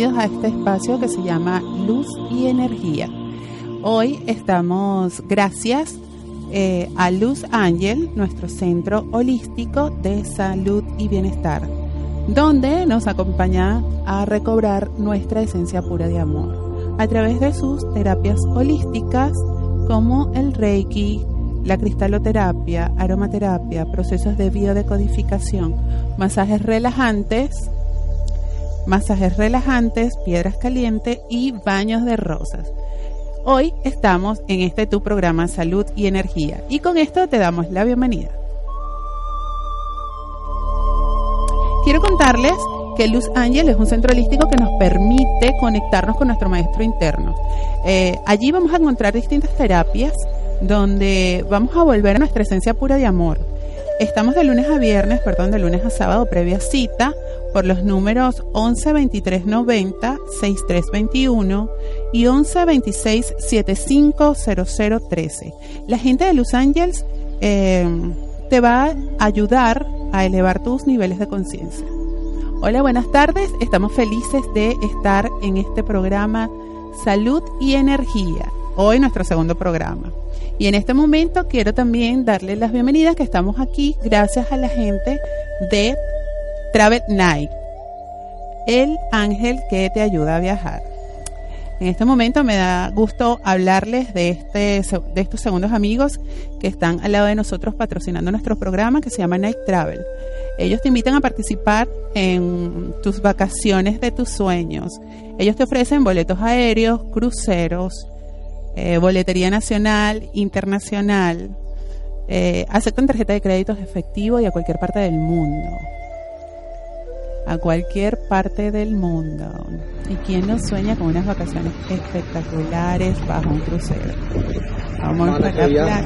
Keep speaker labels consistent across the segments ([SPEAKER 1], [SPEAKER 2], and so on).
[SPEAKER 1] Bienvenidos a este espacio que se llama Luz y Energía. Hoy estamos gracias eh, a Luz Ángel, nuestro centro holístico de salud y bienestar, donde nos acompaña a recobrar nuestra esencia pura de amor a través de sus terapias holísticas como el Reiki, la cristaloterapia, aromaterapia, procesos de biodecodificación, masajes relajantes, masajes relajantes, piedras calientes y baños de rosas. Hoy estamos en este tu programa Salud y Energía y con esto te damos la bienvenida. Quiero contarles que Luz Ángel es un centro holístico que nos permite conectarnos con nuestro maestro interno. Eh, allí vamos a encontrar distintas terapias donde vamos a volver a nuestra esencia pura de amor. Estamos de lunes a viernes, perdón, de lunes a sábado, previa cita, por los números 11 23 90 63 21 y 11 26 75 00 13. La gente de Los Ángeles eh, te va a ayudar a elevar tus niveles de conciencia. Hola, buenas tardes. Estamos felices de estar en este programa Salud y Energía. Hoy nuestro segundo programa. Y en este momento quiero también darle las bienvenidas que estamos aquí gracias a la gente de Travel Night, el ángel que te ayuda a viajar. En este momento me da gusto hablarles de, este, de estos segundos amigos que están al lado de nosotros patrocinando nuestro programa que se llama Night Travel. Ellos te invitan a participar en tus vacaciones de tus sueños. Ellos te ofrecen boletos aéreos, cruceros, eh, boletería nacional, internacional. Eh, aceptan tarjeta de créditos efectivo y a cualquier parte del mundo. A cualquier parte del mundo. ¿Y quién no sueña con unas vacaciones espectaculares bajo un crucero? Vamos a la playa.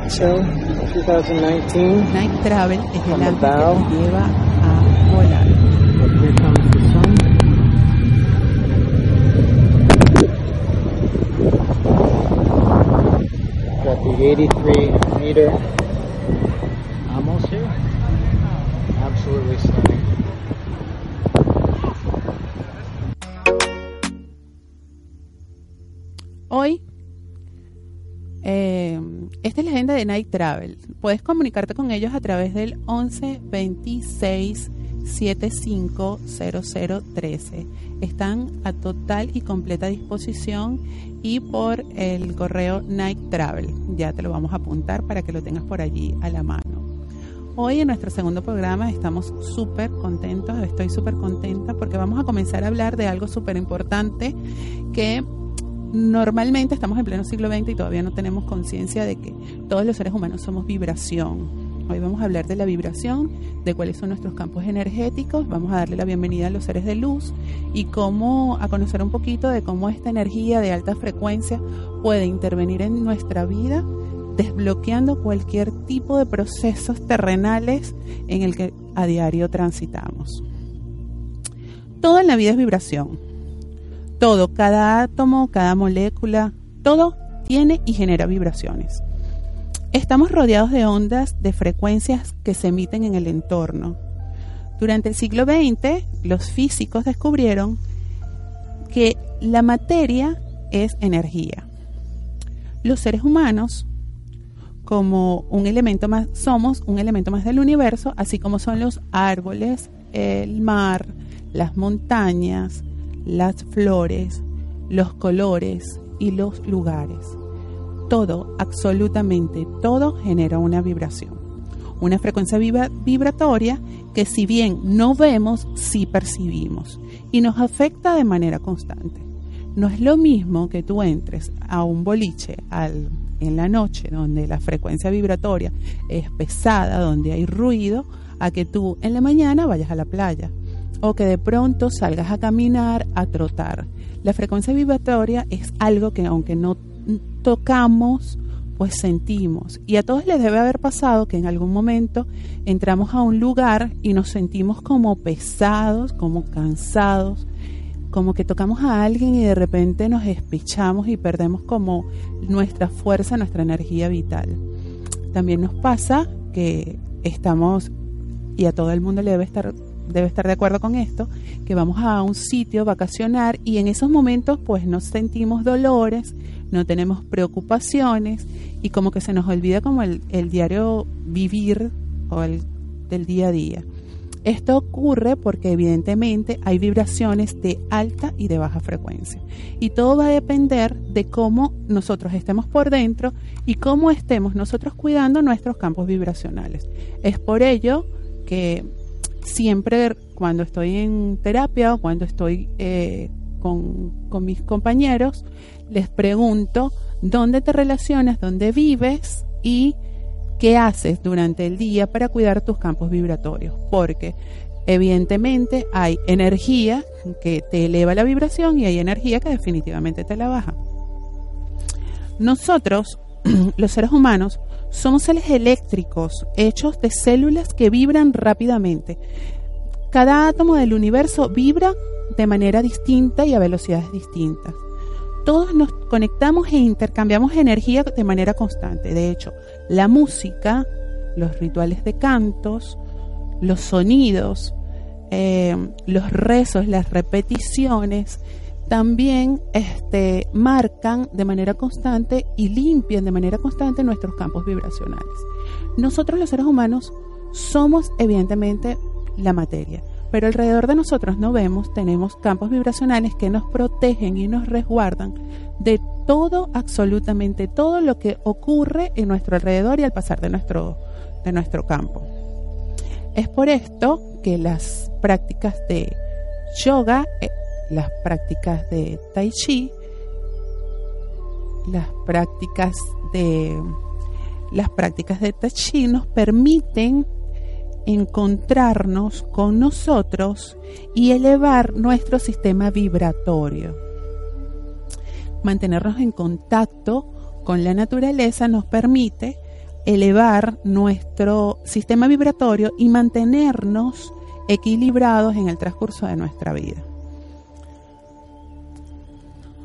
[SPEAKER 2] 2019.
[SPEAKER 1] Night Travel es el que te lleva a volar.
[SPEAKER 2] Here comes the sun. Got the 83 meter almost here. Absolutely stunning.
[SPEAKER 1] Hoy, eh, esta es la agenda de Night Travel. Puedes comunicarte con ellos a través del 11 26 75 00 13. Están a total y completa disposición y por el correo Night Travel. Ya te lo vamos a apuntar para que lo tengas por allí a la mano. Hoy en nuestro segundo programa estamos súper contentos, estoy súper contenta porque vamos a comenzar a hablar de algo súper importante que normalmente estamos en pleno siglo XX y todavía no tenemos conciencia de que todos los seres humanos somos vibración. Hoy vamos a hablar de la vibración, de cuáles son nuestros campos energéticos, vamos a darle la bienvenida a los seres de luz y cómo a conocer un poquito de cómo esta energía de alta frecuencia puede intervenir en nuestra vida, desbloqueando cualquier tipo de procesos terrenales en el que a diario transitamos. Todo en la vida es vibración todo, cada átomo, cada molécula, todo tiene y genera vibraciones. Estamos rodeados de ondas de frecuencias que se emiten en el entorno. Durante el siglo XX, los físicos descubrieron que la materia es energía. Los seres humanos, como un elemento más, somos un elemento más del universo, así como son los árboles, el mar, las montañas, las flores, los colores y los lugares. Todo, absolutamente todo genera una vibración. Una frecuencia vibra vibratoria que si bien no vemos, sí percibimos y nos afecta de manera constante. No es lo mismo que tú entres a un boliche en la noche donde la frecuencia vibratoria es pesada, donde hay ruido, a que tú en la mañana vayas a la playa o que de pronto salgas a caminar, a trotar. La frecuencia vibratoria es algo que aunque no tocamos, pues sentimos. Y a todos les debe haber pasado que en algún momento entramos a un lugar y nos sentimos como pesados, como cansados, como que tocamos a alguien y de repente nos espichamos y perdemos como nuestra fuerza, nuestra energía vital. También nos pasa que estamos, y a todo el mundo le debe estar debe estar de acuerdo con esto, que vamos a un sitio vacacionar y en esos momentos pues no sentimos dolores, no tenemos preocupaciones y como que se nos olvida como el, el diario vivir o el del día a día. Esto ocurre porque evidentemente hay vibraciones de alta y de baja frecuencia. Y todo va a depender de cómo nosotros estemos por dentro y cómo estemos nosotros cuidando nuestros campos vibracionales. Es por ello que siempre cuando estoy en terapia o cuando estoy eh, con, con mis compañeros, les pregunto dónde te relacionas, dónde vives y qué haces durante el día para cuidar tus campos vibratorios. Porque evidentemente hay energía que te eleva la vibración y hay energía que definitivamente te la baja. Nosotros, los seres humanos, somos seres eléctricos hechos de células que vibran rápidamente. Cada átomo del universo vibra de manera distinta y a velocidades distintas. Todos nos conectamos e intercambiamos energía de manera constante. De hecho, la música, los rituales de cantos, los sonidos, eh, los rezos, las repeticiones, también este, marcan de manera constante y limpian de manera constante nuestros campos vibracionales. Nosotros los seres humanos somos evidentemente la materia, pero alrededor de nosotros no vemos, tenemos campos vibracionales que nos protegen y nos resguardan de todo, absolutamente todo lo que ocurre en nuestro alrededor y al pasar de nuestro, de nuestro campo. Es por esto que las prácticas de yoga eh, las prácticas de tai chi, las prácticas de las prácticas de tai chi nos permiten encontrarnos con nosotros y elevar nuestro sistema vibratorio. Mantenernos en contacto con la naturaleza nos permite elevar nuestro sistema vibratorio y mantenernos equilibrados en el transcurso de nuestra vida.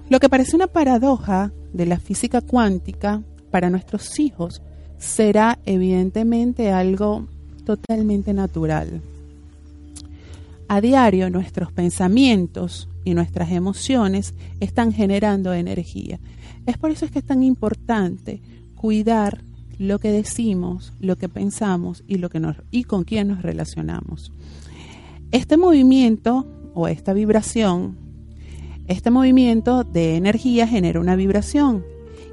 [SPEAKER 1] Lo que parece una paradoja de la física cuántica para nuestros hijos será evidentemente algo totalmente natural. A diario nuestros pensamientos y nuestras emociones están generando energía. Es por eso es que es tan importante cuidar lo que decimos, lo que pensamos y, lo que nos, y con quién nos relacionamos. Este movimiento o esta vibración este movimiento de energía genera una vibración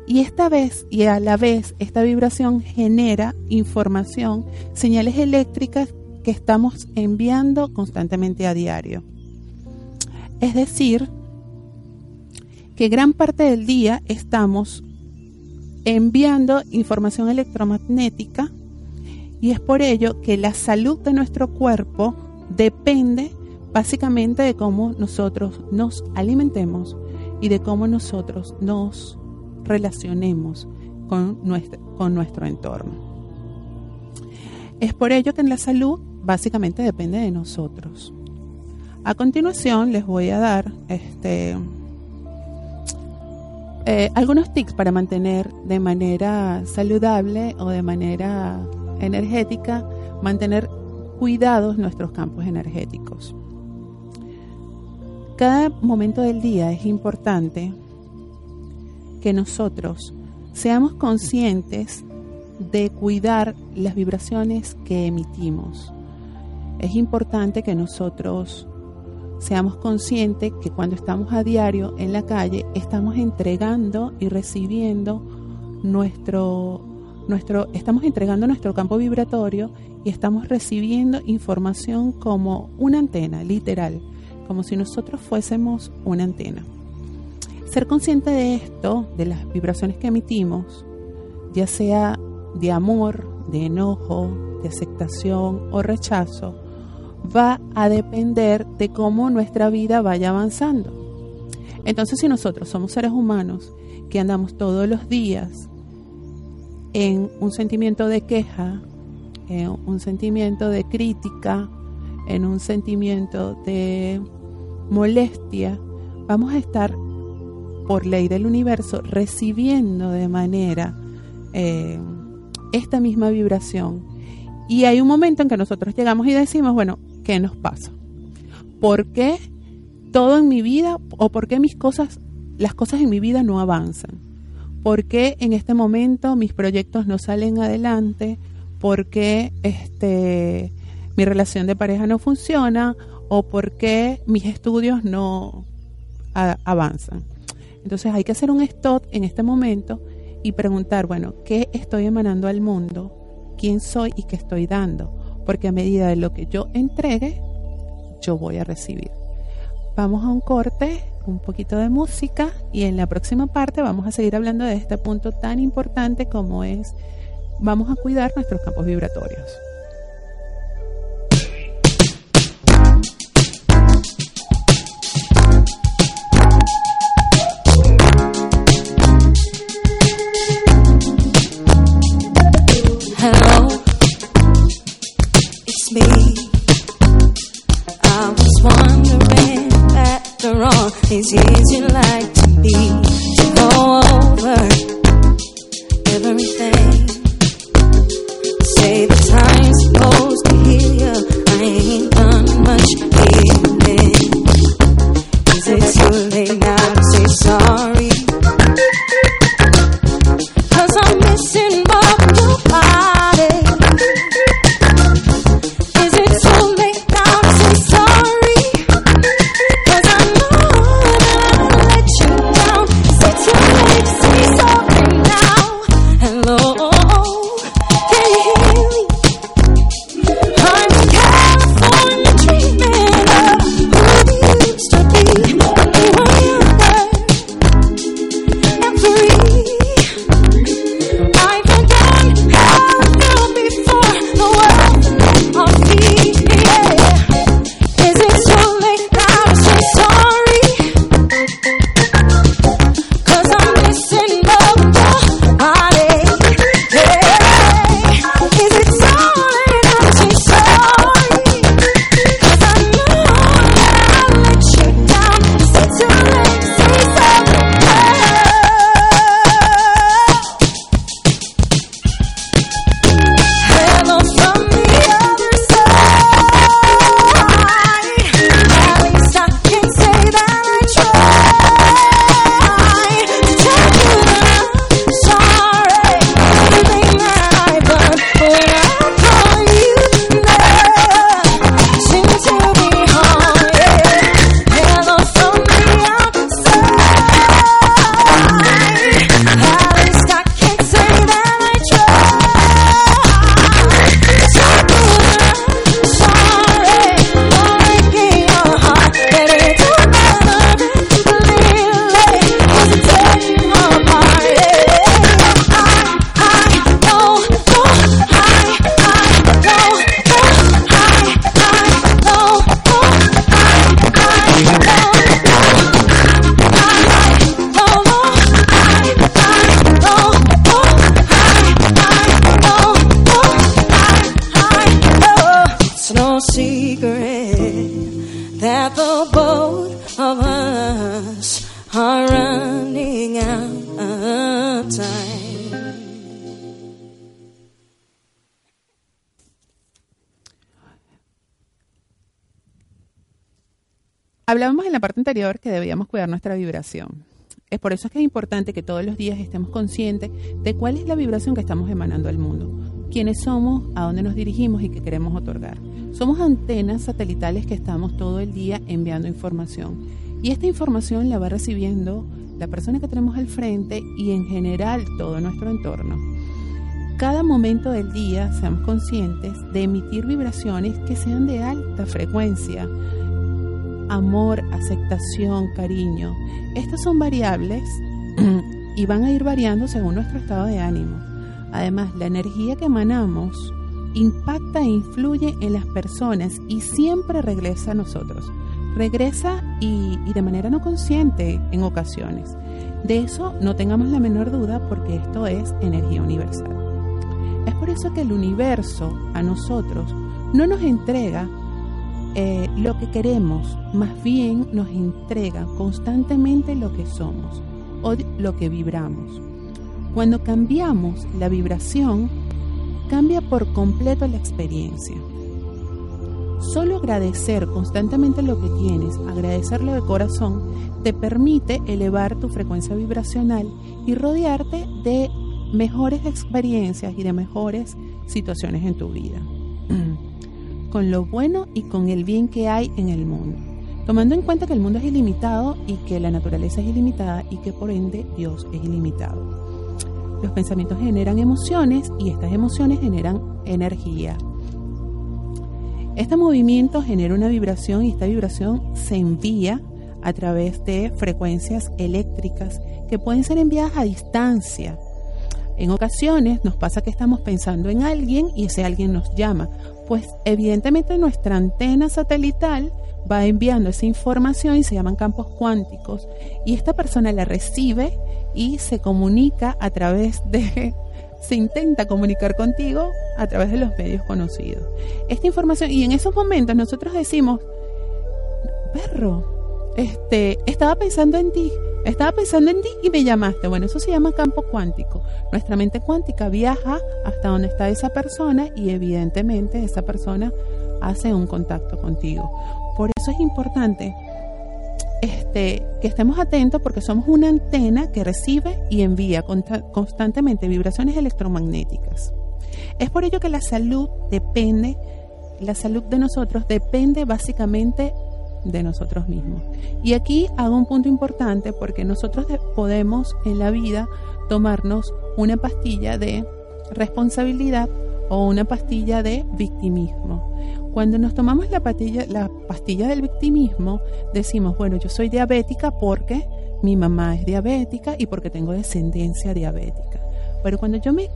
[SPEAKER 1] y esta vez y a la vez esta vibración genera información, señales eléctricas que estamos enviando constantemente a diario. Es decir, que gran parte del día estamos enviando información electromagnética y es por ello que la salud de nuestro cuerpo depende básicamente de cómo nosotros nos alimentemos y de cómo nosotros nos relacionemos con nuestro, entorno. Es por ello que en la salud básicamente depende de nosotros. A continuación les voy a dar este, eh, algunos tips para mantener de manera saludable o de manera energética, mantener cuidados nuestros campos energéticos. Cada momento del día es importante que nosotros seamos conscientes de cuidar las vibraciones que emitimos. Es importante que nosotros seamos conscientes que cuando estamos a diario en la calle estamos entregando y recibiendo nuestro nuestro estamos entregando nuestro campo vibratorio y estamos recibiendo información como una antena literal como si nosotros fuésemos una antena.
[SPEAKER 3] Ser consciente de esto, de las vibraciones que emitimos, ya sea de amor, de enojo, de aceptación o rechazo, va a depender de cómo nuestra vida vaya avanzando. Entonces, si nosotros somos seres humanos que andamos todos los días en un sentimiento de queja, en un sentimiento de crítica, en un sentimiento de molestia, vamos a estar por ley del universo recibiendo de manera eh, esta misma vibración. Y hay un momento en que nosotros llegamos y decimos, bueno, ¿qué nos pasa? ¿Por qué todo en mi vida o por qué mis cosas, las cosas en mi vida no avanzan? ¿Por qué en este momento mis proyectos no salen adelante? ¿Por qué este, mi relación de pareja no funciona? ¿O por qué mis estudios no avanzan? Entonces hay que hacer un stop en este momento y preguntar, bueno, ¿qué estoy emanando al mundo? ¿Quién soy y qué estoy dando? Porque a medida de lo que yo entregue, yo voy a recibir. Vamos a un corte, un poquito de música y en la próxima parte vamos a seguir hablando de este punto tan importante como es, vamos a cuidar nuestros campos vibratorios.
[SPEAKER 4] hello, it's me. I was wondering after all, like to to go over everything. Say the
[SPEAKER 3] times la parte anterior que debíamos cuidar nuestra vibración. Es por eso es que es importante que todos los días estemos conscientes de cuál es la vibración que estamos emanando al mundo, quiénes somos, a dónde nos dirigimos y qué queremos otorgar. Somos antenas satelitales que estamos todo el día enviando información y esta información la va recibiendo la persona que tenemos al frente y en general todo nuestro entorno. Cada momento del día seamos conscientes de emitir vibraciones que sean de alta frecuencia
[SPEAKER 1] amor, aceptación, cariño. Estas son variables y van a ir variando según nuestro estado de ánimo. Además, la energía que emanamos impacta e influye en las personas y siempre regresa a nosotros. Regresa y, y de manera no consciente en ocasiones. De eso no tengamos la menor duda porque esto es energía universal. Es por eso que el universo a nosotros no nos entrega eh, lo que queremos, más bien nos entrega constantemente lo que somos o lo que vibramos. Cuando cambiamos la vibración, cambia por completo la experiencia. Solo agradecer constantemente lo que tienes, agradecerlo de corazón, te permite elevar tu frecuencia vibracional y rodearte de mejores experiencias y de mejores situaciones en tu vida. con lo bueno y con el bien que hay en el mundo. Tomando en cuenta que el mundo es ilimitado y que la naturaleza es ilimitada y que por ende Dios es ilimitado. Los pensamientos generan emociones y estas emociones generan energía. Este movimiento genera una vibración y esta vibración se envía a través de frecuencias eléctricas que pueden ser enviadas a distancia. En ocasiones nos pasa que estamos pensando en alguien y ese alguien nos llama, pues evidentemente nuestra antena satelital va enviando esa información y se llaman campos cuánticos y esta persona la recibe y se comunica a través de se intenta comunicar contigo a través de los medios conocidos. Esta información y en esos momentos nosotros decimos, "Perro, este, estaba pensando en ti, estaba pensando en ti y me llamaste." Bueno, eso se llama campo cuántico. Nuestra mente cuántica viaja hasta donde está esa persona y evidentemente esa persona hace un contacto contigo. Por eso es importante este, que estemos atentos porque somos una antena que recibe y envía constantemente vibraciones electromagnéticas. Es por ello que la salud depende, la salud de nosotros depende básicamente de nosotros mismos. Y aquí hago un punto importante porque nosotros podemos en la vida tomarnos una pastilla de responsabilidad o una pastilla de victimismo. Cuando nos tomamos la pastilla, la del victimismo, decimos, bueno, yo soy diabética porque mi mamá es diabética y porque tengo descendencia diabética. Pero cuando yo me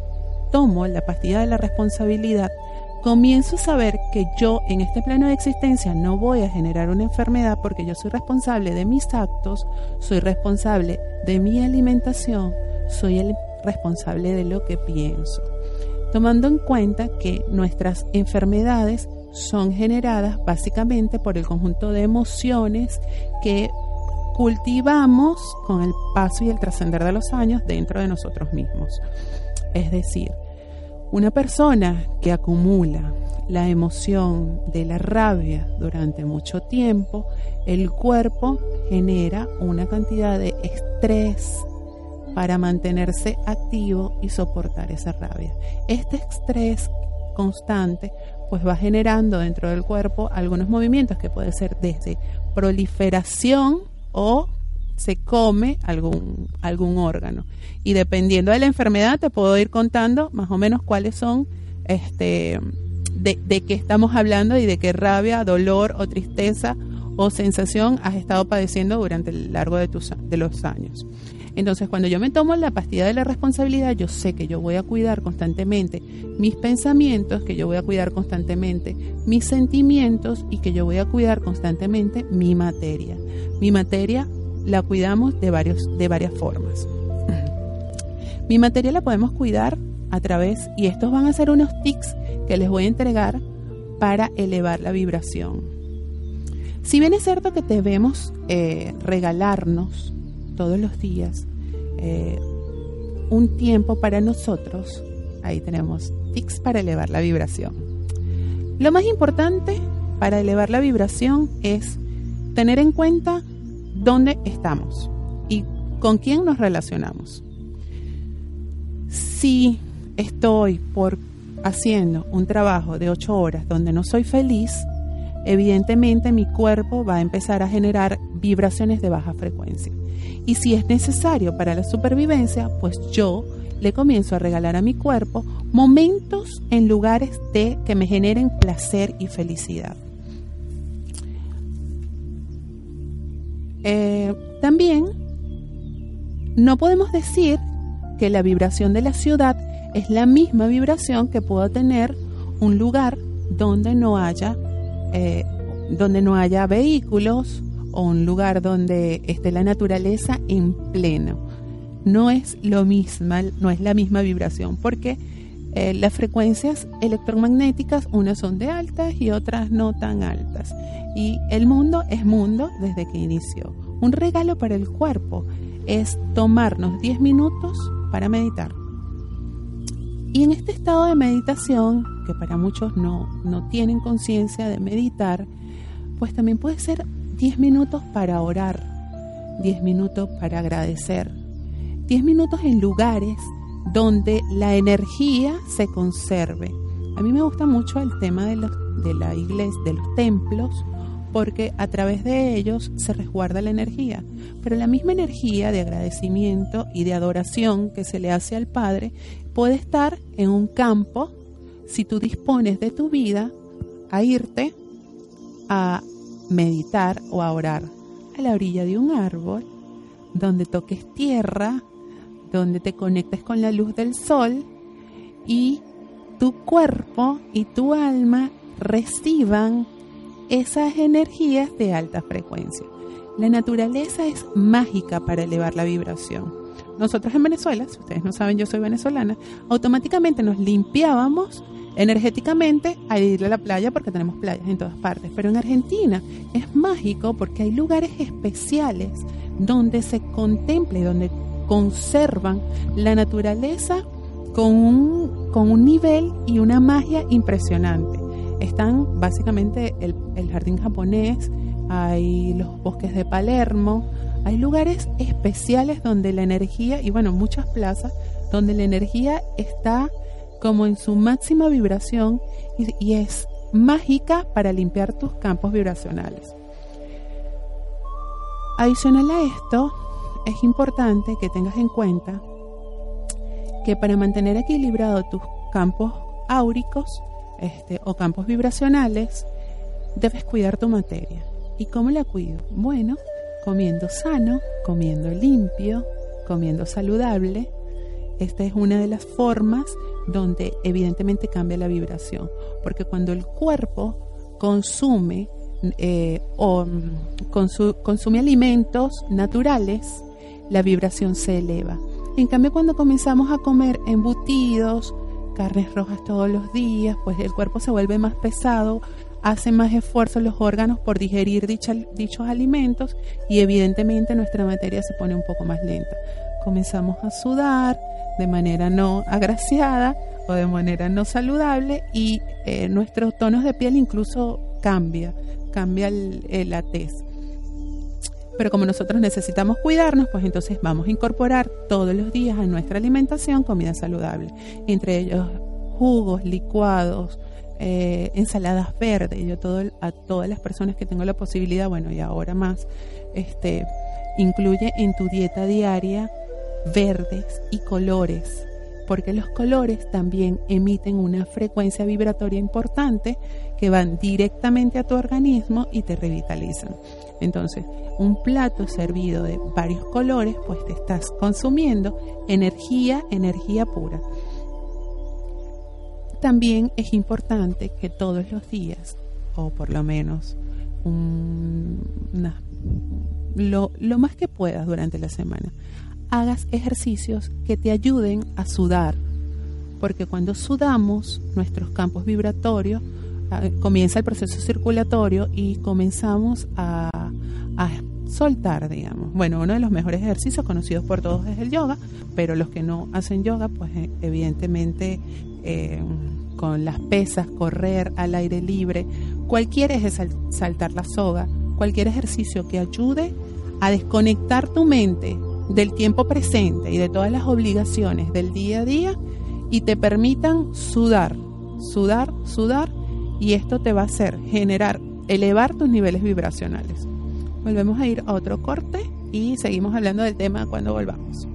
[SPEAKER 1] tomo la pastilla de la responsabilidad, comienzo a saber que yo en este plano de existencia no voy a generar una enfermedad porque yo soy responsable de mis actos, soy responsable de mi alimentación, soy el responsable de lo que pienso. Tomando en cuenta que nuestras enfermedades son generadas básicamente por el conjunto de emociones que cultivamos con el paso y el trascender de los años dentro de nosotros mismos. Es decir, una persona que acumula la emoción de la rabia durante mucho tiempo, el cuerpo genera una cantidad de estrés para mantenerse activo y soportar esa rabia. Este estrés constante pues va generando dentro del cuerpo algunos movimientos que puede ser desde proliferación o se come algún, algún órgano. Y dependiendo de la enfermedad te puedo ir contando más o menos cuáles son este de, de qué estamos hablando y de qué rabia, dolor o tristeza o sensación has estado padeciendo durante el largo de, tus, de los años. Entonces, cuando yo me tomo la pastilla de la responsabilidad, yo sé que yo voy a cuidar constantemente mis pensamientos, que yo voy a cuidar constantemente mis sentimientos y que yo voy a cuidar constantemente mi materia. Mi materia la cuidamos de, varios, de varias formas. Mi materia la podemos cuidar a través, y estos van a ser unos tics que les voy a entregar para elevar la vibración. Si bien es cierto que debemos eh, regalarnos todos los días eh, un tiempo para nosotros, ahí tenemos tics para elevar la vibración. Lo más importante para elevar la vibración es tener en cuenta dónde estamos y con quién nos relacionamos. Si estoy por haciendo un trabajo de ocho horas donde no soy feliz, evidentemente mi cuerpo va a empezar a generar vibraciones de baja frecuencia. Y si es necesario para la supervivencia, pues yo le comienzo a regalar a mi cuerpo momentos en lugares de que me generen placer y felicidad. Eh, también no podemos decir que la vibración de la ciudad es la misma vibración que pueda tener un lugar donde no haya eh, donde no haya vehículos o un lugar donde esté la naturaleza en pleno. No es lo mismo, no es la misma vibración, porque eh, las frecuencias electromagnéticas, unas son de altas y otras no tan altas. Y el mundo es mundo desde que inició. Un regalo para el cuerpo es tomarnos 10 minutos para meditar. Y en este estado de meditación, que para muchos no, no tienen conciencia de meditar, pues también puede ser 10 minutos para orar, 10 minutos para agradecer, 10 minutos en lugares donde la energía se conserve. A mí me gusta mucho el tema de, los, de la iglesia, de los templos, porque a través de ellos se resguarda la energía. Pero la misma energía de agradecimiento y de adoración que se le hace al Padre puede estar en un campo si tú dispones de tu vida a irte a meditar o a orar a la orilla de un árbol, donde toques tierra, donde te conectes con la luz del sol y tu cuerpo y tu alma reciban esas energías de alta frecuencia. La naturaleza es mágica para elevar la vibración. Nosotros en Venezuela, si ustedes no saben, yo soy venezolana, automáticamente nos limpiábamos energéticamente a ir a la playa porque tenemos playas en todas partes. Pero en Argentina es mágico porque hay lugares especiales donde se contempla y donde conservan la naturaleza con un, con un nivel y una magia impresionante. Están básicamente el, el jardín japonés, hay los bosques de Palermo, hay lugares especiales donde la energía, y bueno, muchas plazas, donde la energía está como en su máxima vibración y, y es mágica para limpiar tus campos vibracionales. Adicional a esto, es importante que tengas en cuenta que para mantener equilibrado tus campos áuricos este, o campos vibracionales, debes cuidar tu materia. ¿Y cómo la cuido? Bueno, comiendo sano, comiendo limpio, comiendo saludable. Esta es una de las formas donde evidentemente cambia la vibración, porque cuando el cuerpo consume eh, o mm, consume alimentos naturales, la vibración se eleva. En cambio, cuando comenzamos a comer embutidos, carnes rojas todos los días, pues el cuerpo se vuelve más pesado, hace más esfuerzo los órganos por digerir dichos alimentos y evidentemente nuestra materia se pone un poco más lenta. Comenzamos a sudar de manera no agraciada o de manera no saludable y eh, nuestros tonos de piel incluso cambia, cambia el, la tez. Pero como nosotros necesitamos cuidarnos, pues entonces vamos a incorporar todos los días a nuestra alimentación comida saludable, entre ellos jugos, licuados, eh, ensaladas verdes. Yo todo, a todas las personas que tengo la posibilidad, bueno, y ahora más, este, incluye en tu dieta diaria verdes y colores, porque los colores también emiten una frecuencia vibratoria importante que van directamente a tu organismo y te revitalizan. Entonces, un plato servido de varios colores, pues te estás consumiendo energía, energía pura. También es importante que todos los días, o por lo menos lo, lo más que puedas durante la semana, hagas ejercicios que te ayuden a sudar, porque cuando sudamos, nuestros campos vibratorios comienza el proceso circulatorio y comenzamos a, soltar, digamos. Bueno, uno de los mejores ejercicios conocidos por todos es el yoga, pero los que no hacen yoga, pues eh, evidentemente eh, con las pesas, correr al aire libre, cualquier es saltar la soga, cualquier ejercicio que ayude a desconectar tu mente del tiempo presente y de todas las obligaciones del día a día y te permitan sudar, sudar, sudar y esto te va a hacer generar, elevar tus niveles vibracionales. Volvemos a ir a otro corte y seguimos hablando del tema cuando volvamos.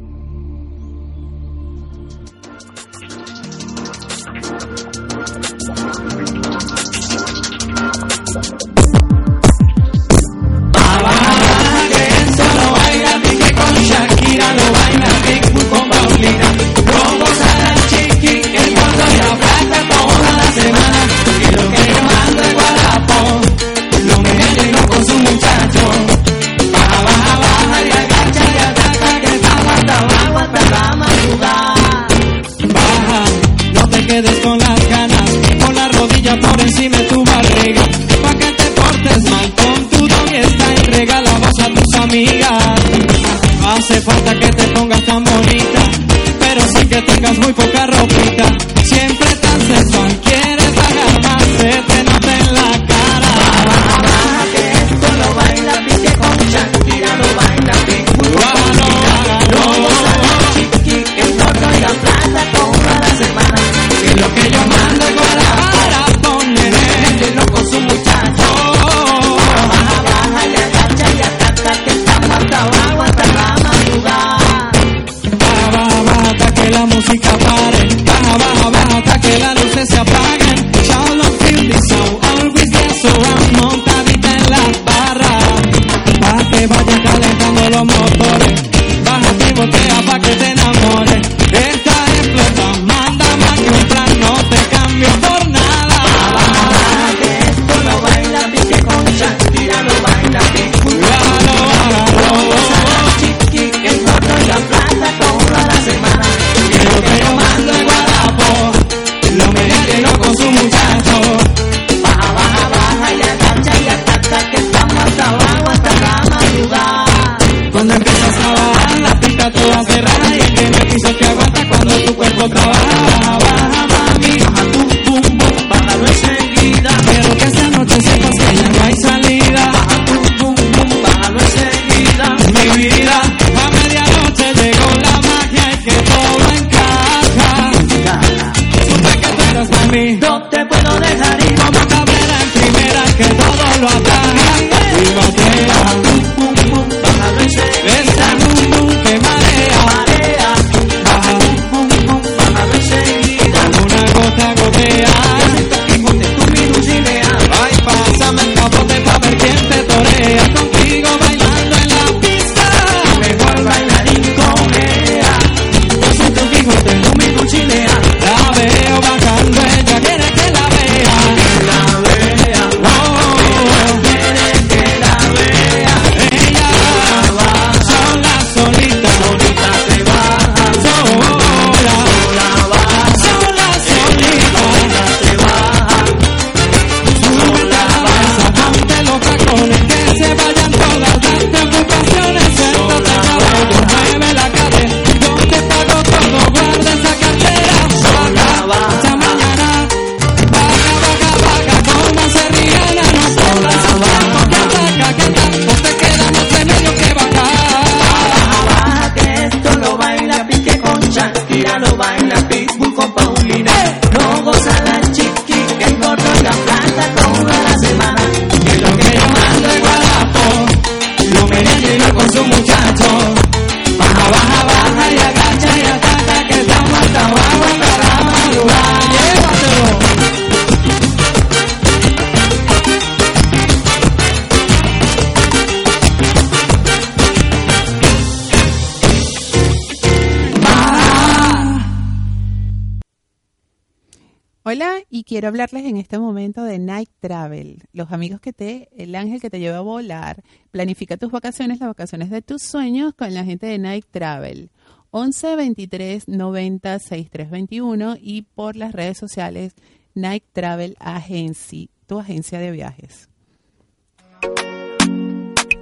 [SPEAKER 1] Quiero hablarles en este momento de Night Travel, los amigos que te, el ángel que te lleva a volar. Planifica tus vacaciones, las vacaciones de tus sueños con la gente de Night Travel. 11 23 90 63 21 y por las redes sociales Night Travel Agency, tu agencia de viajes.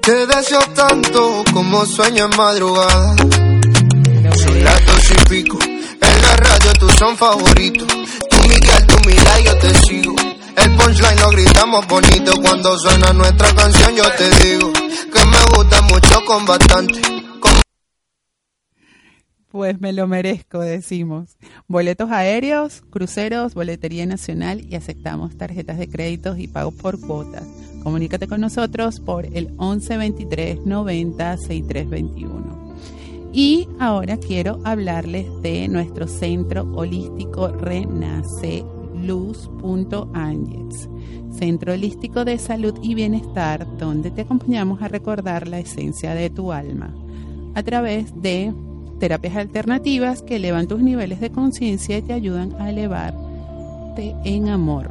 [SPEAKER 5] Te deseo tanto como sueño en madrugada. Son las dos y pico. En la radio tus son favoritos mirar yo te sigo. El punchline lo gritamos bonito cuando suena nuestra canción. Yo te digo que me gusta mucho con bastante. Con...
[SPEAKER 1] Pues me lo merezco, decimos. Boletos aéreos, cruceros, boletería nacional y aceptamos tarjetas de créditos y pagos por cuotas. Comunícate con nosotros por el 1123 90 6321. Y ahora quiero hablarles de nuestro centro holístico Renace luz.angels, Centro Holístico de Salud y Bienestar, donde te acompañamos a recordar la esencia de tu alma a través de terapias alternativas que elevan tus niveles de conciencia y te ayudan a elevarte en amor.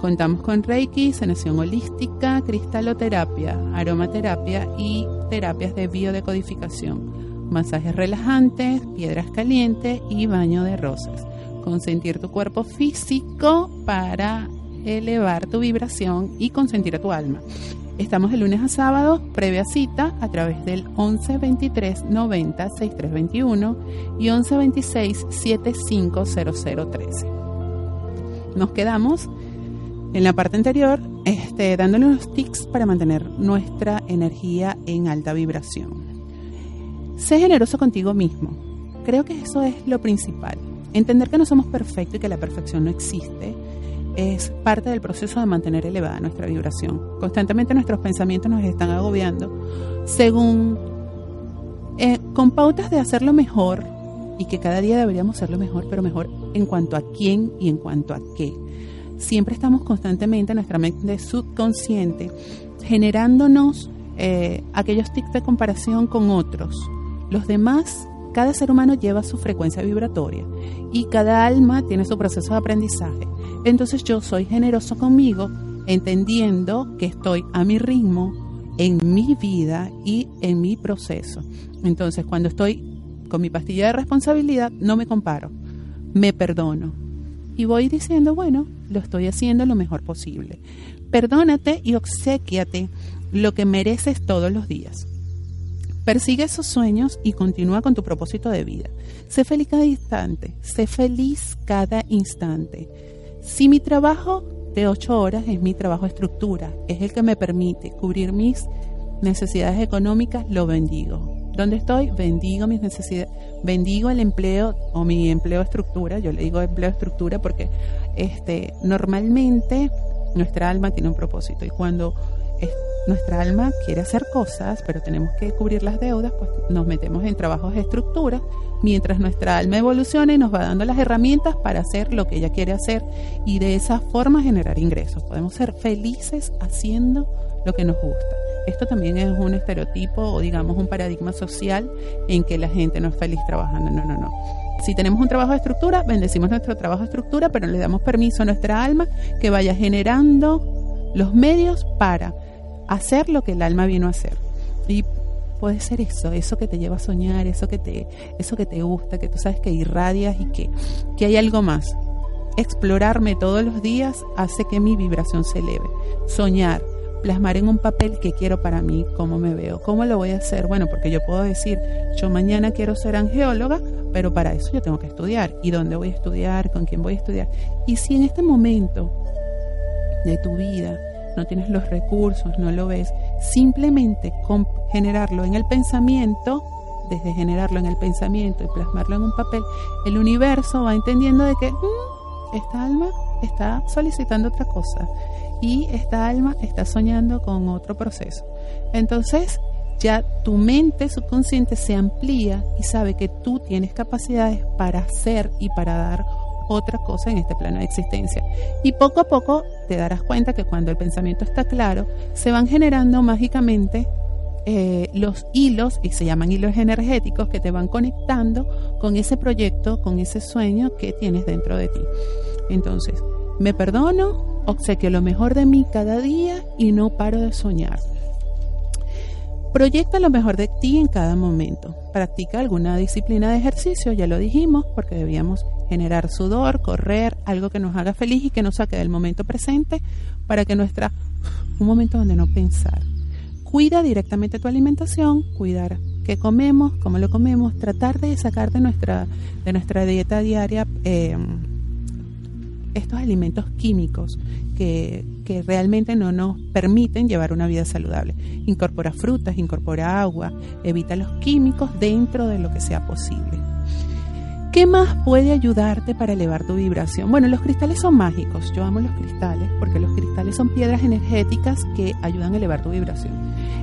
[SPEAKER 1] Contamos con Reiki, sanación holística, cristaloterapia, aromaterapia y terapias de biodecodificación masajes relajantes, piedras calientes y baño de rosas consentir tu cuerpo físico para elevar tu vibración y consentir a tu alma. Estamos de lunes a sábado, previa cita a través del 11 23 90 6321 y 11 26 75 0013. Nos quedamos en la parte anterior este, dándole unos tics para mantener nuestra energía en alta vibración. Sé generoso contigo mismo. Creo que eso es lo principal. Entender que no somos perfectos y que la perfección no existe es parte del proceso de mantener elevada nuestra vibración. Constantemente nuestros pensamientos nos están agobiando según eh, con pautas de hacerlo mejor y que cada día deberíamos hacerlo mejor, pero mejor en cuanto a quién y en cuanto a qué. Siempre estamos constantemente en nuestra mente subconsciente generándonos eh, aquellos tics de comparación con otros. Los demás cada ser humano lleva su frecuencia vibratoria y cada alma tiene su proceso de aprendizaje. Entonces yo soy generoso conmigo, entendiendo que estoy a mi ritmo, en mi vida y en mi proceso. Entonces cuando estoy con mi pastilla de responsabilidad, no me comparo, me perdono. Y voy diciendo, bueno, lo estoy haciendo lo mejor posible. Perdónate y obsequiate lo que mereces todos los días. Persigue esos sueños y continúa con tu propósito de vida. Sé feliz cada instante, sé feliz cada instante. Si mi trabajo de ocho horas es mi trabajo estructura, es el que me permite cubrir mis necesidades económicas, lo bendigo. ¿Dónde estoy? Bendigo mis necesidades, bendigo el empleo o mi empleo estructura, yo le digo empleo estructura porque este, normalmente nuestra alma tiene un propósito y cuando nuestra alma quiere hacer cosas, pero tenemos que cubrir las deudas, pues nos metemos en trabajos de estructura, mientras nuestra alma evoluciona y nos va dando las herramientas para hacer lo que ella quiere hacer y de esa forma generar ingresos. Podemos ser felices haciendo lo que nos gusta. Esto también es un estereotipo o digamos un paradigma social en que la gente no es feliz trabajando. No, no, no. Si tenemos un trabajo de estructura, bendecimos nuestro trabajo de estructura, pero le damos permiso a nuestra alma que vaya generando los medios para hacer lo que el alma vino a hacer. Y puede ser eso, eso que te lleva a soñar, eso que te, eso que te gusta, que tú sabes que irradias y que, que hay algo más. Explorarme todos los días hace que mi vibración se eleve. Soñar, plasmar en un papel que quiero para mí, cómo me veo, cómo lo voy a hacer. Bueno, porque yo puedo decir, yo mañana quiero ser angeóloga, pero para eso yo tengo que estudiar. ¿Y dónde voy a estudiar? ¿Con quién voy a estudiar? Y si en este momento de tu vida no tienes los recursos, no lo ves, simplemente con generarlo en el pensamiento, desde generarlo en el pensamiento y plasmarlo en un papel, el universo va entendiendo de que mm, esta alma está solicitando otra cosa y esta alma está soñando con otro proceso. Entonces, ya tu mente subconsciente se amplía y sabe que tú tienes capacidades para hacer y para dar otra cosa en este plano de existencia. Y poco a poco te darás cuenta que cuando el pensamiento está claro, se van generando mágicamente eh, los hilos, y se llaman hilos energéticos, que te van conectando con ese proyecto, con ese sueño que tienes dentro de ti. Entonces, me perdono, obsequio lo mejor de mí cada día y no paro de soñar. Proyecta lo mejor de ti en cada momento. Practica alguna disciplina de ejercicio, ya lo dijimos, porque debíamos generar sudor, correr, algo que nos haga feliz y que nos saque del momento presente para que nuestra un momento donde no pensar. Cuida directamente tu alimentación, cuidar qué comemos, cómo lo comemos, tratar de sacar de nuestra, de nuestra dieta diaria eh, estos alimentos químicos que, que realmente no nos permiten llevar una vida saludable. Incorpora frutas, incorpora agua, evita los químicos dentro de lo que sea posible. ¿Qué más puede ayudarte para elevar tu vibración? Bueno, los cristales son mágicos. Yo amo los cristales porque los cristales son piedras energéticas que ayudan a elevar tu vibración.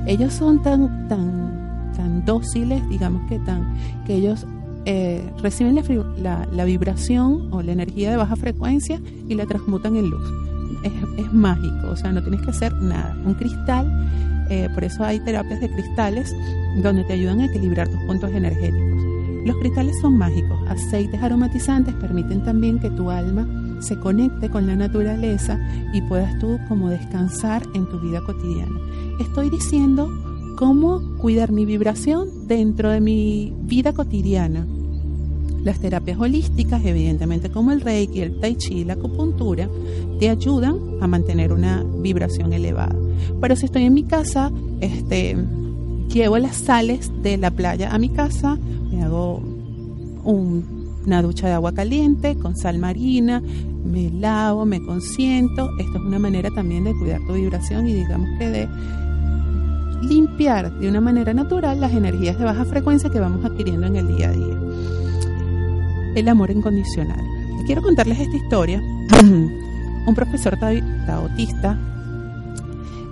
[SPEAKER 1] Ellos son tan, tan, tan dóciles, digamos que tan, que ellos eh, reciben la, vibración o la energía de baja frecuencia y la transmutan en luz. Es, mágico, o sea, no tienes que hacer nada. Un cristal, eh, por eso hay terapias de cristales donde te ayudan a equilibrar tus puntos energéticos. Los cristales son mágicos, aceites aromatizantes permiten también que tu alma se conecte con la naturaleza y puedas tú como descansar en tu vida cotidiana. Estoy diciendo cómo cuidar mi vibración dentro de mi vida cotidiana Las terapias holísticas, evidentemente como el reiki, el tai chi, la acupuntura, te ayudan a mantener una vibración elevada. Pero si estoy en mi casa, este, llevo las sales de la playa a mi casa, me hago un- una ducha de agua caliente con sal marina, me lavo, me consiento. Esto es una manera también de cuidar tu vibración y digamos que de limpiar de una manera natural las energías de baja frecuencia que vamos adquiriendo en el día a día. El amor incondicional. Quiero contarles esta historia. un profesor ta- taotista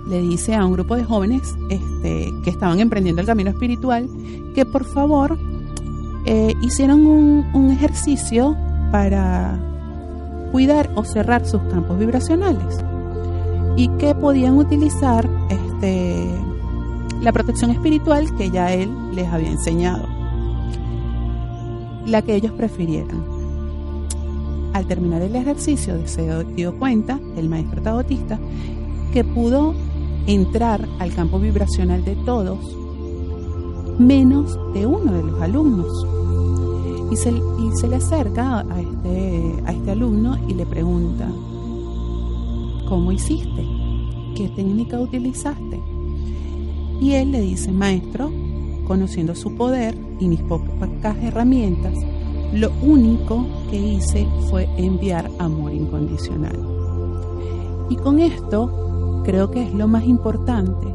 [SPEAKER 1] le dice a un grupo de jóvenes este, que estaban emprendiendo el camino espiritual que por favor eh, hicieran un, un ejercicio para cuidar o cerrar sus campos vibracionales y que podían utilizar este, la protección espiritual que ya él les había enseñado, la que ellos prefirieran. Al terminar el ejercicio se dio cuenta el maestro taotista que pudo entrar al campo vibracional de todos menos de uno de los alumnos. Y se, le acerca este, a este alumno y le pregunta, ¿cómo hiciste? ¿Qué técnica utilizaste? Y él le dice, maestro, conociendo su poder y mis pocas herramientas, lo único que hice fue enviar amor incondicional. Y con esto creo que es lo más importante,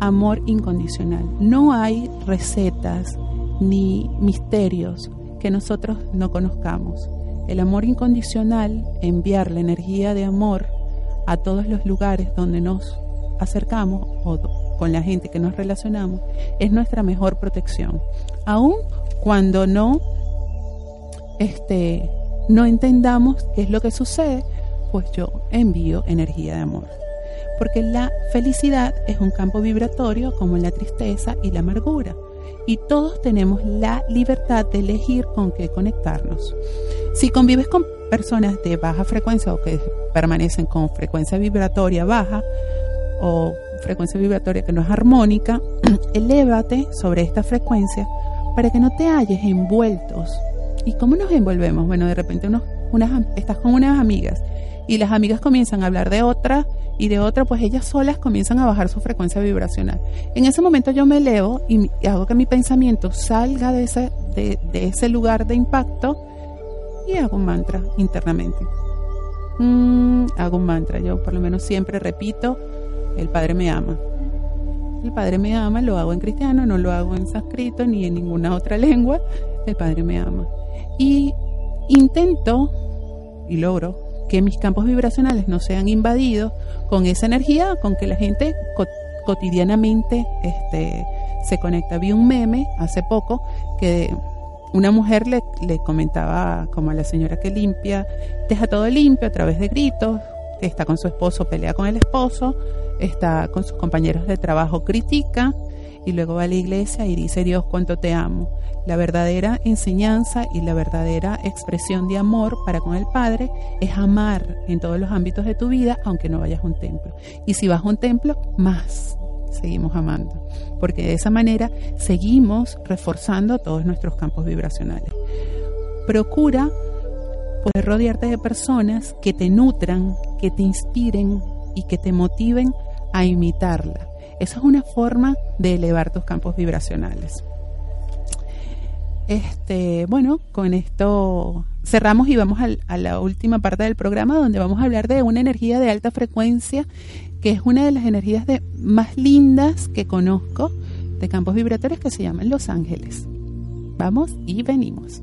[SPEAKER 1] amor incondicional. No hay recetas ni misterios que nosotros no conozcamos. El amor incondicional, enviar la energía de amor a todos los lugares donde nos acercamos o con la gente que nos relacionamos, es nuestra mejor protección. Aun cuando no, este, no entendamos qué es lo que sucede, pues yo envío energía de amor. Porque la felicidad es un campo vibratorio como la tristeza y la amargura. Y todos tenemos la libertad de elegir con qué conectarnos. Si convives con personas de baja frecuencia o que permanecen con frecuencia vibratoria baja o frecuencia vibratoria que no es armónica, elévate sobre esta frecuencia para que no te halles envueltos. ¿Y cómo nos envolvemos? Bueno, de repente unos, unas, estás con unas amigas y las amigas comienzan a hablar de otra y de otra, pues ellas solas comienzan a bajar su frecuencia vibracional. En ese momento yo me elevo y, hago que mi pensamiento salga de ese, de, de ese lugar de impacto y hago un mantra internamente. Mm, hago un mantra, yo por lo menos siempre repito, el Padre me ama. El Padre me ama, lo hago en cristiano, no lo hago en sánscrito ni en ninguna otra lengua. El Padre me ama. Y intento y logro que mis campos vibracionales no sean invadidos con esa energía con que la gente co- cotidianamente este, se conecta. Vi un meme hace poco que una mujer le, le comentaba como a la señora que limpia, deja todo limpio a través de gritos, que está con su esposo, pelea con el esposo, está con sus compañeros de trabajo, critica y luego va a la iglesia y dice Dios cuánto te amo. La verdadera enseñanza y la verdadera expresión de amor para con el Padre es amar en todos los ámbitos de tu vida, aunque no vayas a un templo. Y si vas a un templo, más seguimos amando, porque de esa manera seguimos reforzando todos nuestros campos vibracionales. Procura poder rodearte de personas que te nutran, que te inspiren y que te motiven a imitarla. Esa es una forma de elevar tus campos vibracionales. Este, bueno, con esto cerramos y vamos al- a la última parte del programa donde vamos a hablar de una energía de alta frecuencia que es una de las energías de, más lindas que conozco de campos vibratorios que se llaman Los Ángeles. Vamos y venimos.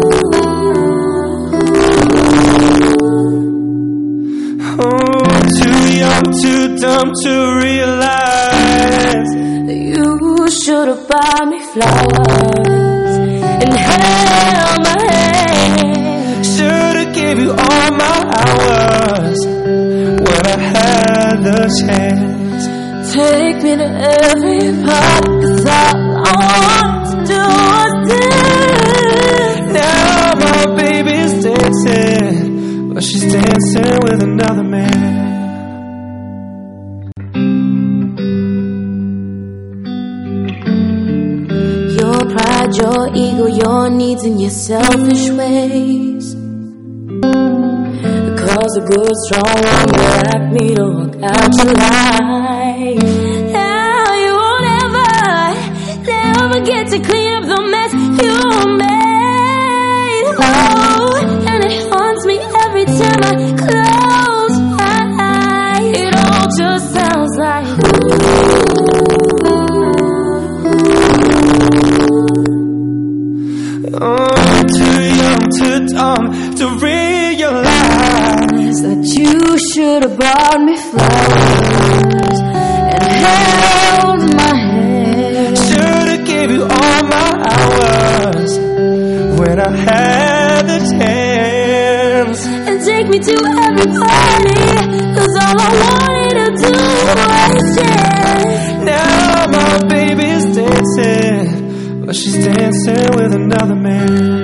[SPEAKER 6] Dumb to realize that
[SPEAKER 3] You should have bought me flowers and held my hand.
[SPEAKER 6] Should've gave you all my hours when I had the chance.
[SPEAKER 3] Take me to every part, cause all I want to do is dance.
[SPEAKER 6] Now my baby's dancing, but she's dancing with another man.
[SPEAKER 3] Ego, your needs, and your selfish ways. Cause a good, strong woman like me to walk out your life. Now you won't ever, never get to clean up the mess you made. Oh, and it haunts me every time I close my eyes. It all just sounds like.
[SPEAKER 6] Dumb to realize
[SPEAKER 3] that you should have bought me flowers and held my hand.
[SPEAKER 6] Should've gave you all my hours when I had the chance.
[SPEAKER 3] And take me to every party, cause all I wanted to do was dance.
[SPEAKER 6] Now my baby's dancing, but she's dancing with another man.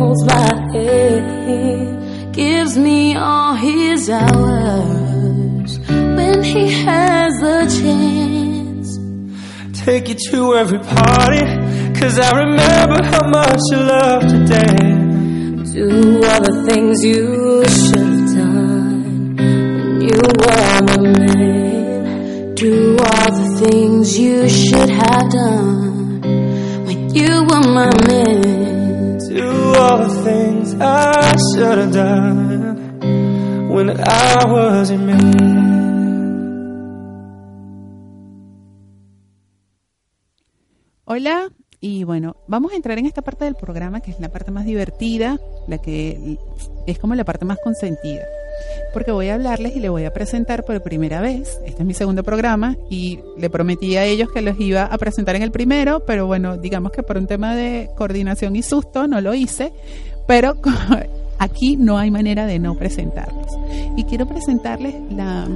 [SPEAKER 3] Holds my hand, gives me all his hours when he has the chance.
[SPEAKER 6] Take you to every party, cause I remember how much you loved to dance.
[SPEAKER 3] Do all the things you should have done when you were my man. Do all the things you should have done when you were my man.
[SPEAKER 6] Do all the things I should have done when I was your man.
[SPEAKER 1] Hola, y bueno, vamos a entrar en esta parte del programa que es la parte más divertida, la que es como la parte más consentida. Porque voy a hablarles y les voy a presentar por primera vez. Este es mi segundo programa y le prometí a ellos que los iba a presentar en el primero, pero bueno, digamos que por un tema de coordinación y susto no lo hice. Pero aquí no hay manera de no presentarlos. Y quiero presentarles la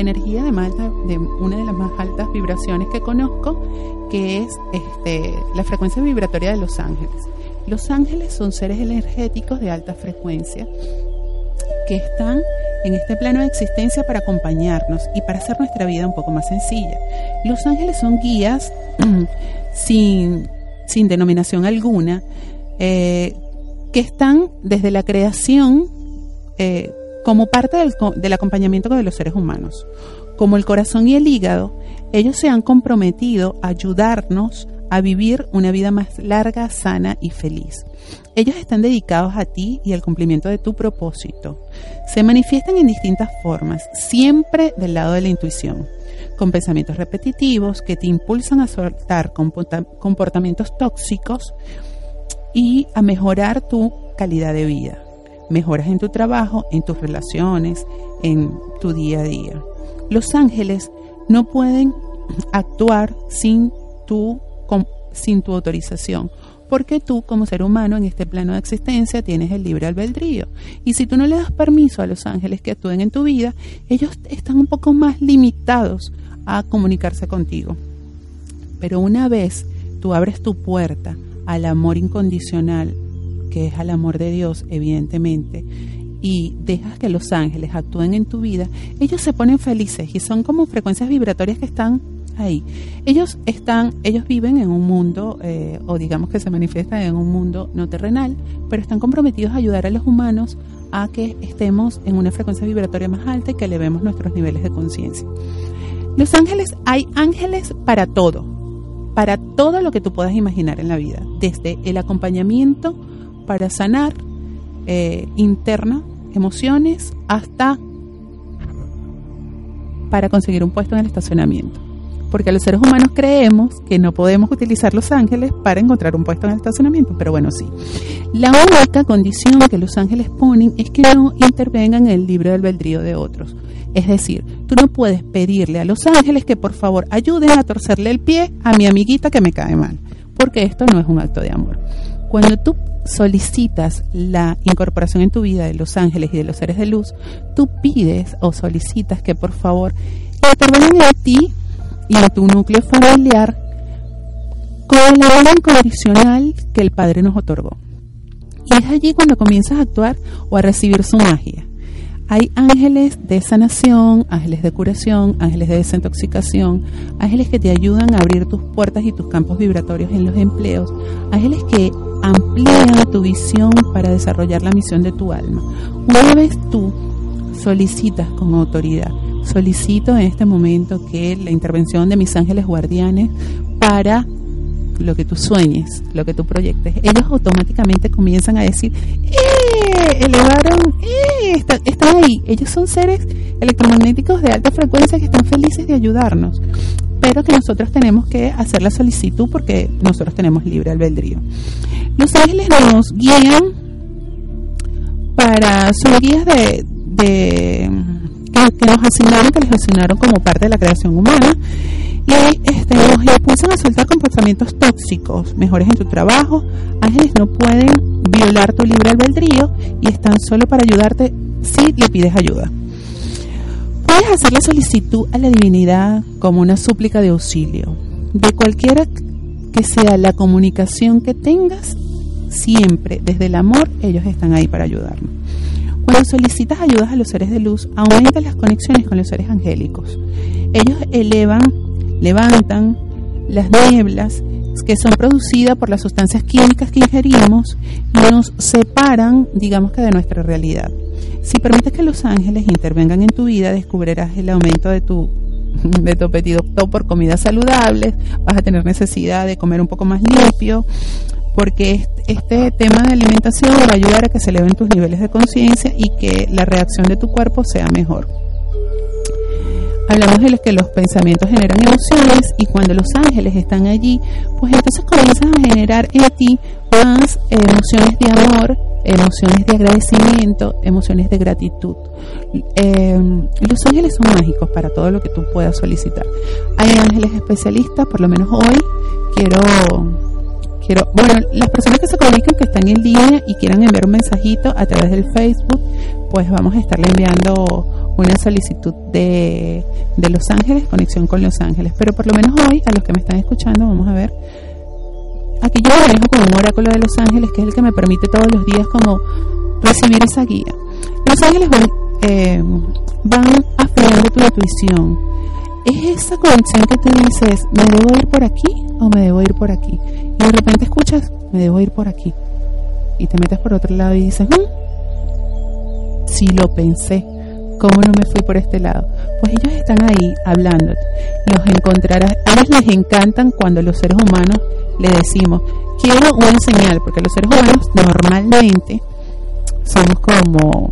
[SPEAKER 1] energía de, más, de una de las más altas vibraciones que conozco, que es este, la frecuencia vibratoria de los ángeles. Los ángeles son seres energéticos de alta frecuencia que están en este plano de existencia para acompañarnos y para hacer nuestra vida un poco más sencilla. Los ángeles son guías sin, sin denominación alguna, eh, que están desde la creación eh, como parte del, del acompañamiento de los seres humanos. Como el corazón y el hígado, ellos se han comprometido a ayudarnos a vivir una vida más larga, sana y feliz. Ellos están dedicados a ti y al cumplimiento de tu propósito. Se manifiestan en distintas formas, siempre del lado de la intuición, con pensamientos repetitivos que te impulsan a soltar comportamientos tóxicos y a mejorar tu calidad de vida. Mejoras en tu trabajo, en tus relaciones, en tu día a día. Los ángeles no pueden actuar sin tu, sin tu autorización, porque tú como ser humano en este plano de existencia tienes el libre albedrío. Y si tú no le das permiso a los ángeles que actúen en tu vida, ellos están un poco más limitados a comunicarse contigo. Pero una vez tú abres tu puerta al amor incondicional, que es al amor de Dios, evidentemente, y dejas que los ángeles actúen en tu vida, ellos se ponen felices y son como frecuencias vibratorias que están ahí. Ellos están, ellos viven en un mundo, eh, o digamos que se manifiestan en un mundo no terrenal, pero están comprometidos a ayudar a los humanos a que estemos en una frecuencia vibratoria más alta y que elevemos nuestros niveles de conciencia. Los ángeles, hay ángeles para todo, para todo lo que tú puedas imaginar en la vida, desde el acompañamiento para sanar eh, interna, emociones, hasta para conseguir un puesto en el estacionamiento. Porque los seres humanos creemos que no podemos utilizar los ángeles para encontrar un puesto en el estacionamiento, pero bueno, sí. La única condición que los ángeles ponen es que no intervengan en el libre albedrío de otros. Es decir, tú no puedes pedirle a los ángeles que por favor ayuden a torcerle el pie a mi amiguita que me cae mal, porque esto no es un acto de amor. Cuando tú solicitas la incorporación en tu vida de los ángeles y de los seres de luz, tú pides o solicitas que por favor intervengan en ti y en tu núcleo familiar con la obra incondicional que el Padre nos otorgó. Y es allí cuando comienzas a actuar o a recibir su magia. Hay ángeles de sanación, ángeles de curación, ángeles de desintoxicación, ángeles que te ayudan a abrir tus puertas y tus campos vibratorios en los empleos, ángeles que amplían tu visión para desarrollar la misión de tu alma. Una vez tú solicitas con autoridad, solicito en este momento que la intervención de mis ángeles guardianes para lo que tú sueñes, lo que tú proyectes, ellos automáticamente comienzan a decir, ¡eh! Elevaron, ¡eh! Está- están ahí. Ellos son seres electromagnéticos de alta frecuencia que están felices de ayudarnos, pero que nosotros tenemos que hacer la solicitud porque nosotros tenemos libre albedrío. Los ángeles nos guían para sus guías de, de que nos asignaron, que les asignaron como parte de la creación humana y este, nos impulsan a soltar comportamientos tóxicos, mejores en tu trabajo. Ángeles no pueden violar tu libre albedrío y están solo para ayudarte si le pides ayuda. Puedes hacer la solicitud a la divinidad como una súplica de auxilio. De cualquiera que sea la comunicación que tengas, siempre desde el amor ellos están ahí para ayudarnos. Cuando solicitas ayudas a los seres de luz, aumenta las conexiones con los seres angélicos. Ellos elevan, levantan las nieblas que son producidas por las sustancias químicas que ingerimos y nos separan, digamos que, de nuestra realidad. Si permites que los ángeles intervengan en tu vida, descubrirás el aumento de tu de tu apetito por comidas saludables, vas a tener necesidad de comer un poco más limpio, porque est- este tema de alimentación va a ayudar a que se eleven tus niveles de conciencia y que la reacción de tu cuerpo sea mejor. Hablamos de los que los pensamientos generan emociones y cuando los ángeles están allí, pues entonces comienzan a generar en ti más emociones de amor, emociones de agradecimiento, emociones de gratitud. Eh, los ángeles son mágicos para todo lo que tú puedas solicitar. Hay ángeles especialistas, por lo menos hoy quiero quiero, bueno, las personas que se comunican que están en línea y quieran enviar un mensajito a través del Facebook, pues vamos a estarle enviando una solicitud de, de Los Ángeles, conexión con Los Ángeles. Pero por lo menos hoy, a los que me están escuchando, vamos a ver. Aquí yo manejo con un oráculo de Los Ángeles, que es el que me permite todos los días como recibir esa guía. Los ángeles van, eh, van tu intuición. Es esa conexión que tú dices, ¿me debo ir por aquí o me debo ir por aquí? Y de repente escuchas, me debo ir por aquí. Y te metes por otro lado y dices, "Mm, si lo pensé, ¿cómo no me fui por este lado? Pues ellos están ahí hablándote. Los encontrarás. A ellos les encantan cuando los seres humanos le decimos, quiero una señal, porque los seres humanos normalmente somos como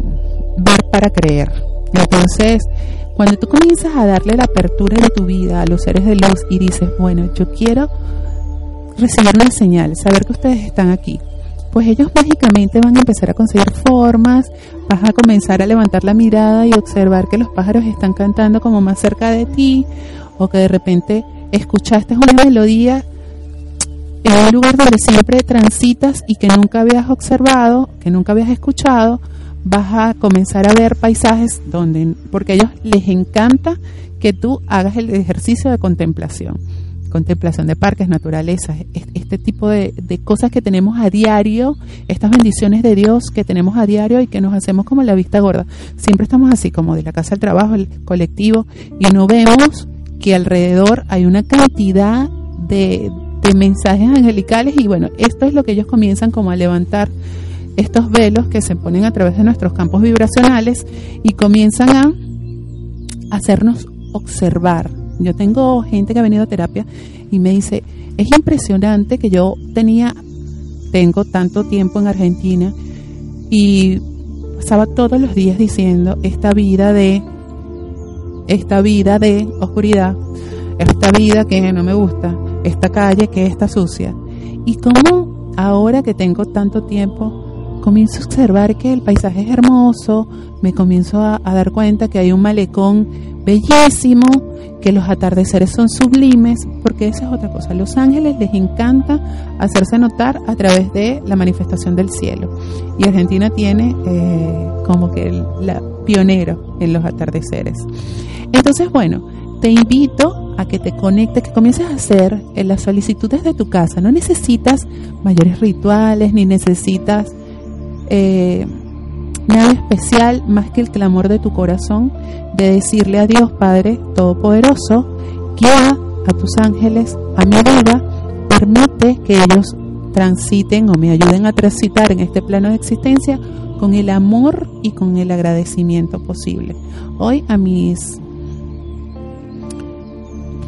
[SPEAKER 1] ver para creer. Entonces, cuando tú comienzas a darle la apertura de tu vida a los seres de luz y dices, bueno, yo quiero recibir una señal, saber que ustedes están aquí, pues ellos mágicamente van a empezar a conseguir formas, vas a comenzar a levantar la mirada y observar que los pájaros están cantando como más cerca de ti, o que de repente escuchaste una melodía en un lugar donde siempre transitas y que nunca habías observado, que nunca habías escuchado, vas a comenzar a ver paisajes donde, porque a ellos les encanta que tú hagas el ejercicio de contemplación, contemplación de parques, naturaleza, es- este tipo de, de cosas que tenemos a diario, estas bendiciones de Dios que tenemos a diario y que nos hacemos como la vista gorda. Siempre estamos así, como de la casa al trabajo, el colectivo, y no vemos que alrededor hay una cantidad de, de mensajes angelicales y bueno, esto es lo que ellos comienzan como a levantar estos velos que se ponen a través de nuestros campos vibracionales y comienzan a hacernos observar. Yo tengo gente que ha venido a terapia y me dice, es impresionante que yo tenía, tengo tanto tiempo en Argentina y pasaba todos los días diciendo esta vida de, esta vida de oscuridad, esta vida que no me gusta, esta calle que está sucia. Y como ahora que tengo tanto tiempo, comienzo a observar que el paisaje es hermoso, me comienzo a, dar cuenta que hay un malecón bellísimo, que los atardeceres son sublimes, porque esa es otra cosa. Los ángeles les encanta hacerse notar a través de la manifestación del cielo. Y Argentina tiene eh, como que el la, pionero en los atardeceres. Entonces, bueno, te invito a que te conectes, que comiences a hacer en las solicitudes de tu casa. No necesitas mayores rituales, ni necesitas eh, nada especial más que el clamor de tu corazón de decirle a Dios Padre Todopoderoso, guía a tus ángeles a mi vida, permite que ellos transiten o me ayuden a transitar en este plano de existencia con el amor y con el agradecimiento posible. Hoy a mis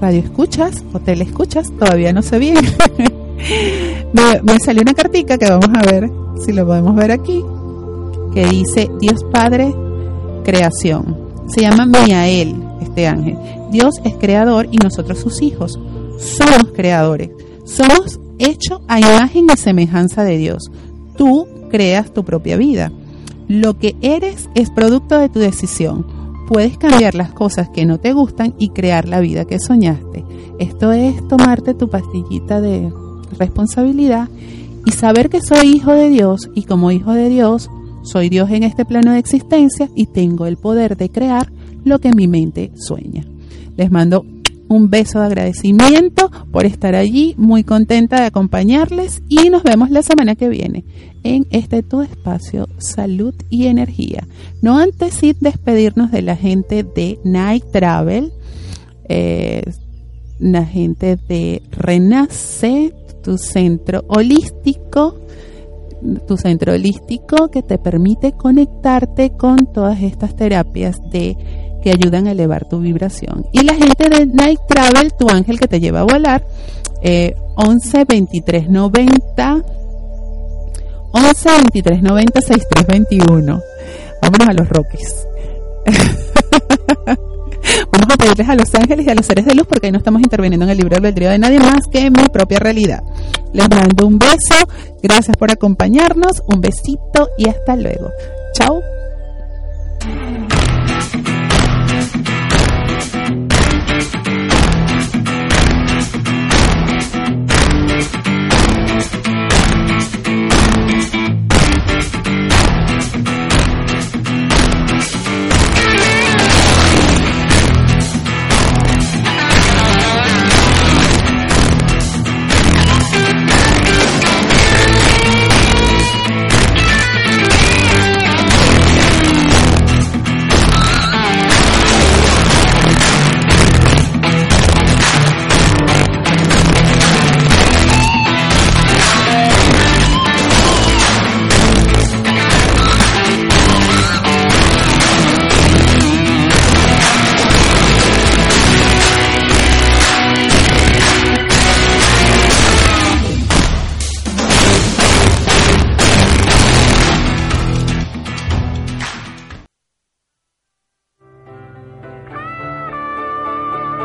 [SPEAKER 1] radioescuchas o teleescuchas, todavía no sé bien, me, me salió una cartica que vamos a ver si lo podemos ver aquí, que dice Dios Padre, creación. Se llama Miael, este ángel. Dios es creador y nosotros sus hijos. Somos creadores. Somos hechos a imagen y semejanza de Dios. Tú creas tu propia vida. Lo que eres es producto de tu decisión. Puedes cambiar las cosas que no te gustan y crear la vida que soñaste. Esto es tomarte tu pastillita de responsabilidad y saber que soy hijo de Dios y como hijo de Dios soy Dios en este plano de existencia y tengo el poder de crear lo que mi mente sueña. Les mando un beso de agradecimiento por estar allí, muy contenta de acompañarles y nos vemos la semana que viene en este tu espacio Salud y Energía. No antes sin despedirnos de la gente de Night Travel, eh, la gente de Renace, tu centro holístico, tu centro holístico que te permite conectarte con todas estas terapias de que ayudan a elevar tu vibración. Y la gente de Night Travel, tu ángel que te lleva a volar, eh, 11 23 90 11 23 90 63 21. Vámonos a los Rockies. Vamos a pedirles a los ángeles y a los seres de luz porque ahí no estamos interviniendo en el libro del trío de nadie más que en mi propia realidad. Les mando un beso, gracias por acompañarnos, un besito y hasta luego. Chao.